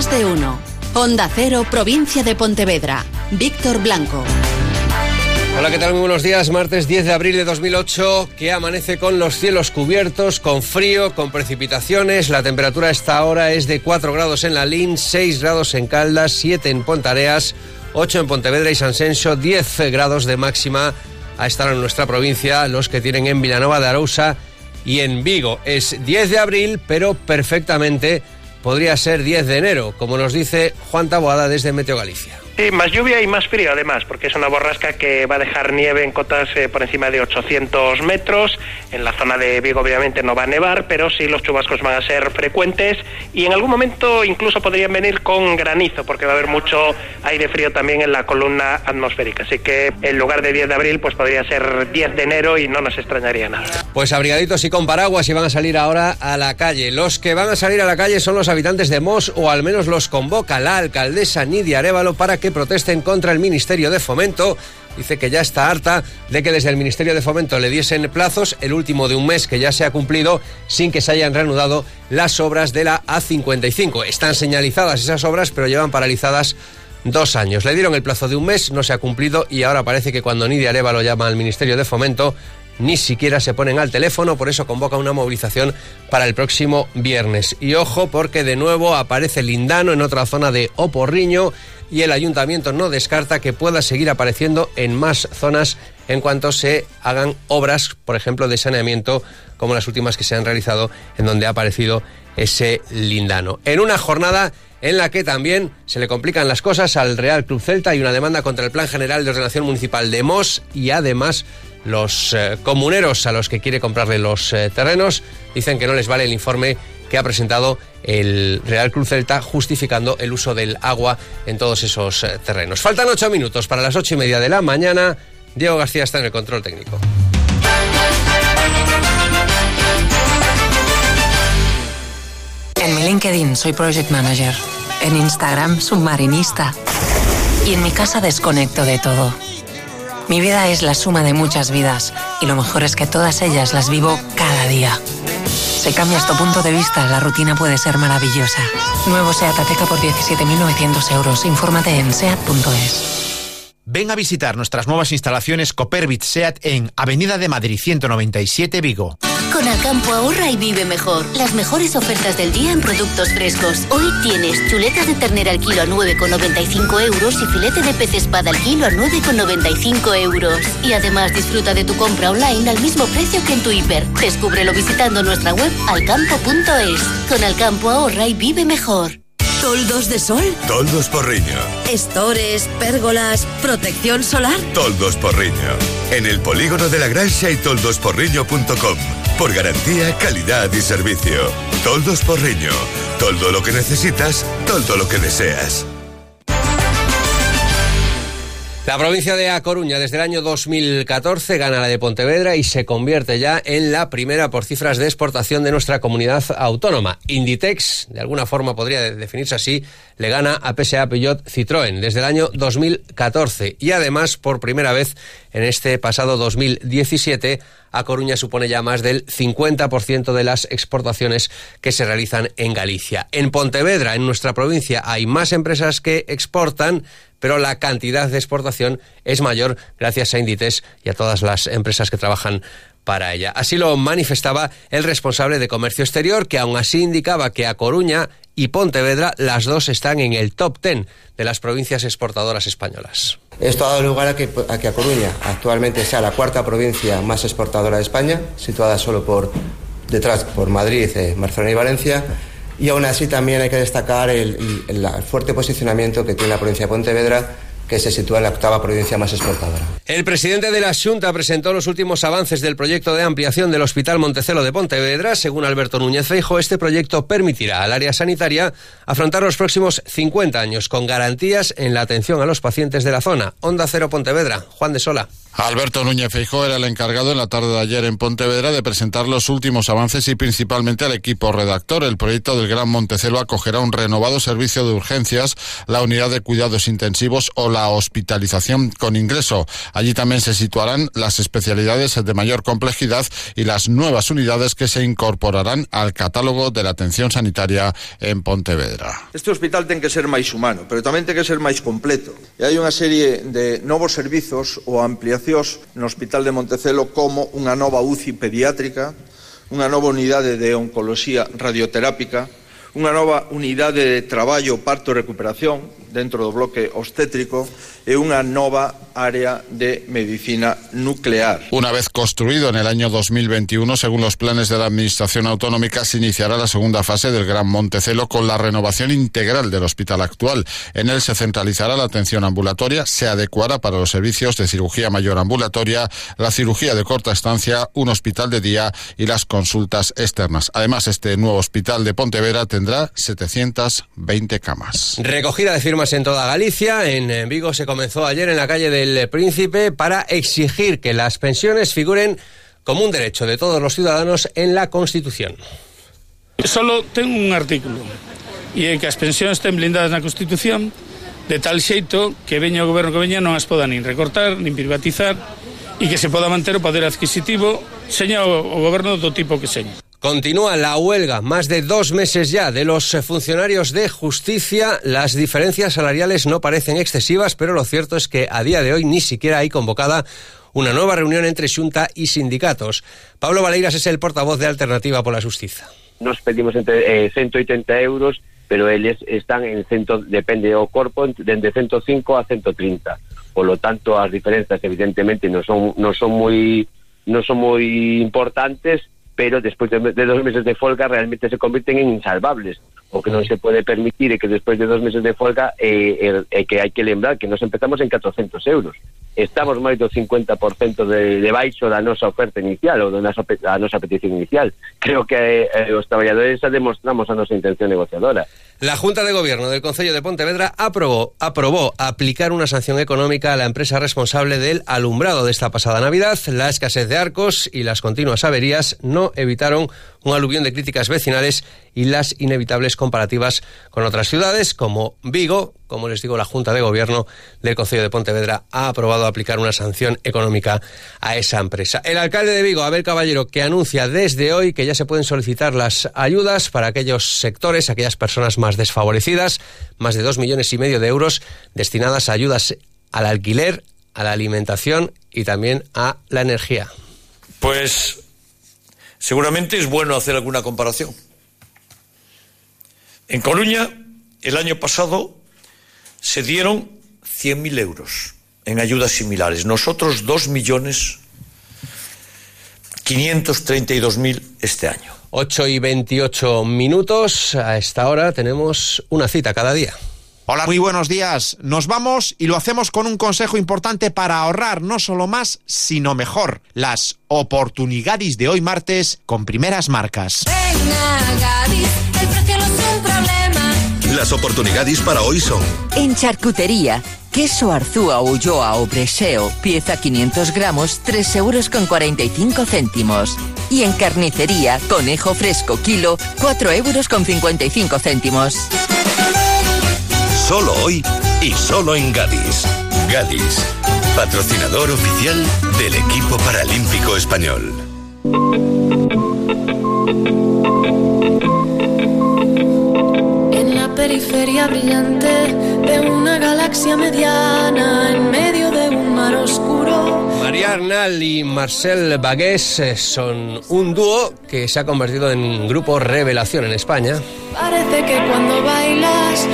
Más de uno. Onda Cero, provincia de Pontevedra. Víctor Blanco. Hola, ¿qué tal? Muy buenos días. Martes 10 de abril de 2008, que amanece con los cielos cubiertos, con frío, con precipitaciones. La temperatura a esta hora es de 4 grados en La Lin, 6 grados en Caldas, 7 en Pontareas, 8 en Pontevedra y San Senso, 10 grados de máxima a estar en nuestra provincia, los que tienen en Vilanova de Arousa y en Vigo. Es 10 de abril, pero perfectamente podría ser 10 de enero, como nos dice Juan Taboada desde Meteo Galicia. Sí, más lluvia y más frío además, porque es una borrasca que va a dejar nieve en cotas eh, por encima de 800 metros. En la zona de Vigo obviamente no va a nevar, pero sí los chubascos van a ser frecuentes y en algún momento incluso podrían venir con granizo, porque va a haber mucho aire frío también en la columna atmosférica. Así que en lugar de 10 de abril, pues podría ser 10 de enero y no nos extrañaría nada. Pues abrigaditos y con paraguas y van a salir ahora a la calle. Los que van a salir a la calle son los habitantes de Mos, o al menos los convoca la alcaldesa Nidia Arevalo para que protesten contra el Ministerio de Fomento. Dice que ya está harta de que desde el Ministerio de Fomento le diesen plazos, el último de un mes que ya se ha cumplido, sin que se hayan reanudado las obras de la A55. Están señalizadas esas obras, pero llevan paralizadas dos años. Le dieron el plazo de un mes, no se ha cumplido y ahora parece que cuando Nidia Areva lo llama al Ministerio de Fomento, ni siquiera se ponen al teléfono, por eso convoca una movilización para el próximo viernes. Y ojo, porque de nuevo aparece Lindano en otra zona de Oporriño y el ayuntamiento no descarta que pueda seguir apareciendo en más zonas en cuanto se hagan obras, por ejemplo, de saneamiento, como las últimas que se han realizado en donde ha aparecido ese lindano. En una jornada en la que también se le complican las cosas al Real Club Celta y una demanda contra el Plan General de Ordenación Municipal de Mos y además los eh, comuneros a los que quiere comprarle los eh, terrenos dicen que no les vale el informe que ha presentado el Real Cruz Celta justificando el uso del agua en todos esos eh, terrenos. Faltan ocho minutos para las ocho y media de la mañana. Diego García está en el control técnico. En mi LinkedIn soy Project Manager. En Instagram, submarinista. Y en mi casa desconecto de todo. Mi vida es la suma de muchas vidas y lo mejor es que todas ellas las vivo cada día. Si cambias tu punto de vista, la rutina puede ser maravillosa. Nuevo SEAT Ateca por 17.900 euros. Infórmate en SEAT.es. Ven a visitar nuestras nuevas instalaciones Coperbit SEAT en Avenida de Madrid 197 Vigo. Con Alcampo ahorra y vive mejor. Las mejores ofertas del día en productos frescos. Hoy tienes chuleta de ternera al kilo a 9,95 euros y filete de pez espada al kilo a 9,95 euros. Y además disfruta de tu compra online al mismo precio que en tu hiper. Descúbrelo visitando nuestra web alcampo.es. Con Alcampo ahorra y vive mejor. ¿Toldos de sol? Toldos Porriño. ¿Estores, pérgolas, protección solar? Toldos Porriño. En el polígono de la Grancia y toldosporriño.com. Por garantía, calidad y servicio. Toldos Porriño. Todo lo que necesitas, todo lo que deseas. La provincia de A Coruña desde el año 2014 gana la de Pontevedra y se convierte ya en la primera por cifras de exportación de nuestra comunidad autónoma. Inditex, de alguna forma podría definirse así, le gana a PSA Peugeot Citroën desde el año 2014 y además por primera vez en este pasado 2017 a Coruña supone ya más del 50% de las exportaciones que se realizan en Galicia. En Pontevedra, en nuestra provincia, hay más empresas que exportan, pero la cantidad de exportación es mayor gracias a Inditex y a todas las empresas que trabajan para ella. Así lo manifestaba el responsable de comercio exterior, que aún así indicaba que a Coruña y Pontevedra las dos están en el top 10 de las provincias exportadoras españolas. Esto ha dado lugar a que, a Coruña actualmente sea la cuarta provincia más exportadora de España, situada solo por detrás por Madrid, eh, Barcelona y Valencia. Y aún así también hay que destacar el fuerte posicionamiento que tiene la provincia de Pontevedra que se sitúa en la octava provincia más exportadora. El presidente de la Junta presentó los últimos avances del proyecto de ampliación del Hospital Montecelo de Pontevedra. Según Alberto Núñez Feijo, este proyecto permitirá al área sanitaria afrontar los próximos 50 años con garantías en la atención a los pacientes de la zona. Onda Cero Pontevedra, Juan de Sola. Alberto Núñez Feijóo era el encargado en la tarde de ayer en Pontevedra de presentar los últimos avances y principalmente al equipo redactor. El proyecto del Gran Montecelo acogerá un renovado servicio de urgencias, la unidad de cuidados intensivos o la hospitalización con ingreso. Allí también se situarán las especialidades de mayor complejidad y las nuevas unidades que se incorporarán al catálogo de la atención sanitaria en Pontevedra. Este hospital tiene que ser máis humano, pero tamén ten que ser máis completo. E hai unha serie de novos servizos ou ampliacións no Hospital de Montecelo como unha nova UCI pediátrica, unha nova unidade de oncoloxía radioterápica, unha nova unidade de traballo, parto e recuperación dentro do bloque obstétrico e unha nova área de medicina nuclear. Una vez construido en el año 2021, según los planes de la Administración Autonómica, se iniciará la segunda fase del Gran Montecelo con la renovación integral del hospital actual. En él se centralizará la atención ambulatoria, se adecuará para los servicios de cirugía mayor ambulatoria, la cirugía de corta estancia, un hospital de día y las consultas externas. Además, este nuevo hospital de Pontevedra tendrá 720 camas. Recogida de firmas en toda Galicia. En Vigo se comenzó ayer en la calle del el Príncipe para exigir que las pensiones figuren como un derecho de todos los ciudadanos en la Constitución. Solo tengo un artículo e é que as pensións estén blindadas na Constitución de tal xeito que veña o goberno que veña non as poda nin recortar, nin privatizar e que se poda manter o poder adquisitivo seña o, o goberno do tipo que seña. Continúa la huelga, más de dos meses ya, de los funcionarios de justicia. Las diferencias salariales no parecen excesivas, pero lo cierto es que a día de hoy ni siquiera hay convocada una nueva reunión entre Xunta y sindicatos. Pablo Valeiras es el portavoz de Alternativa por la Justicia. Nos pedimos entre eh, 180 euros, pero eles están en cento, depende do corpo, dende 105 a 130. Por lo tanto, as diferencias evidentemente non son, non son moi non son moi importantes, pero despois de, de dos meses de folga realmente se convirten en insalvables. O que non se pode permitir é que despois de dos meses de folga é, é, é que hai que lembrar que nos empezamos en 400 euros. Estamos máis do 50% de, de baixo da nosa oferta inicial ou da nosa, da nosa petición inicial. Creo que eh, os traballadores demostramos a nosa intención negociadora. La Junta de Gobierno del Concello de Pontevedra aprobó, aprobó aplicar una sanción económica a la empresa responsable del alumbrado de esta pasada Navidad. La escasez de arcos y las continuas averías no evitaron un aluvión de críticas vecinales y las inevitables comparativas con otras ciudades como Vigo. Como les digo, la Junta de Gobierno del Concello de Pontevedra ha aprobado aplicar una sanción económica a esa empresa. El alcalde de Vigo, Abel Caballero, que anuncia desde hoy que ya se pueden solicitar las ayudas para aquellos sectores, aquellas personas más desfavorecidas, más de dos millones y medio de euros destinadas a ayudas al alquiler, a la alimentación y también a la energía. Pues seguramente es bueno hacer alguna comparación. En Coruña, el año pasado se dieron 100.000 euros en ayudas similares. Nosotros 2 millones 532.000 este año. 8 y 28 minutos. A esta hora tenemos una cita cada día. Hola, muy buenos días. Nos vamos y lo hacemos con un consejo importante para ahorrar no solo más, sino mejor. Las oportunidades de hoy martes con primeras marcas. Venga, Gadis, el precio no es un problema. Las oportunidades para hoy son... En charcutería, queso Arzúa Ulloa o Breseo, pieza 500 gramos, 3 euros con 45 céntimos. Y en carnicería, conejo fresco kilo, 4 euros con 55 céntimos. Solo hoy y solo en Gadis. Gadis, patrocinador oficial del equipo paralímpico español. En la periferia brillante de una galaxia mediana, en medio de un mar oscuro. María Arnal y Marcel Bagués eh, son un dúo que se ha convertido en grupo revelación en España. Parece que cuando bailas.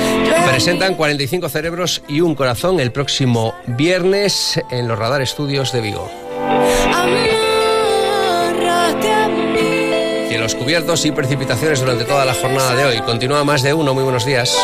Presentan 45 cerebros y un corazón el próximo viernes en los Radar Estudios de Vigo. Cielos cubiertos y precipitaciones durante toda la jornada de hoy. Continúa más de uno. Muy buenos días.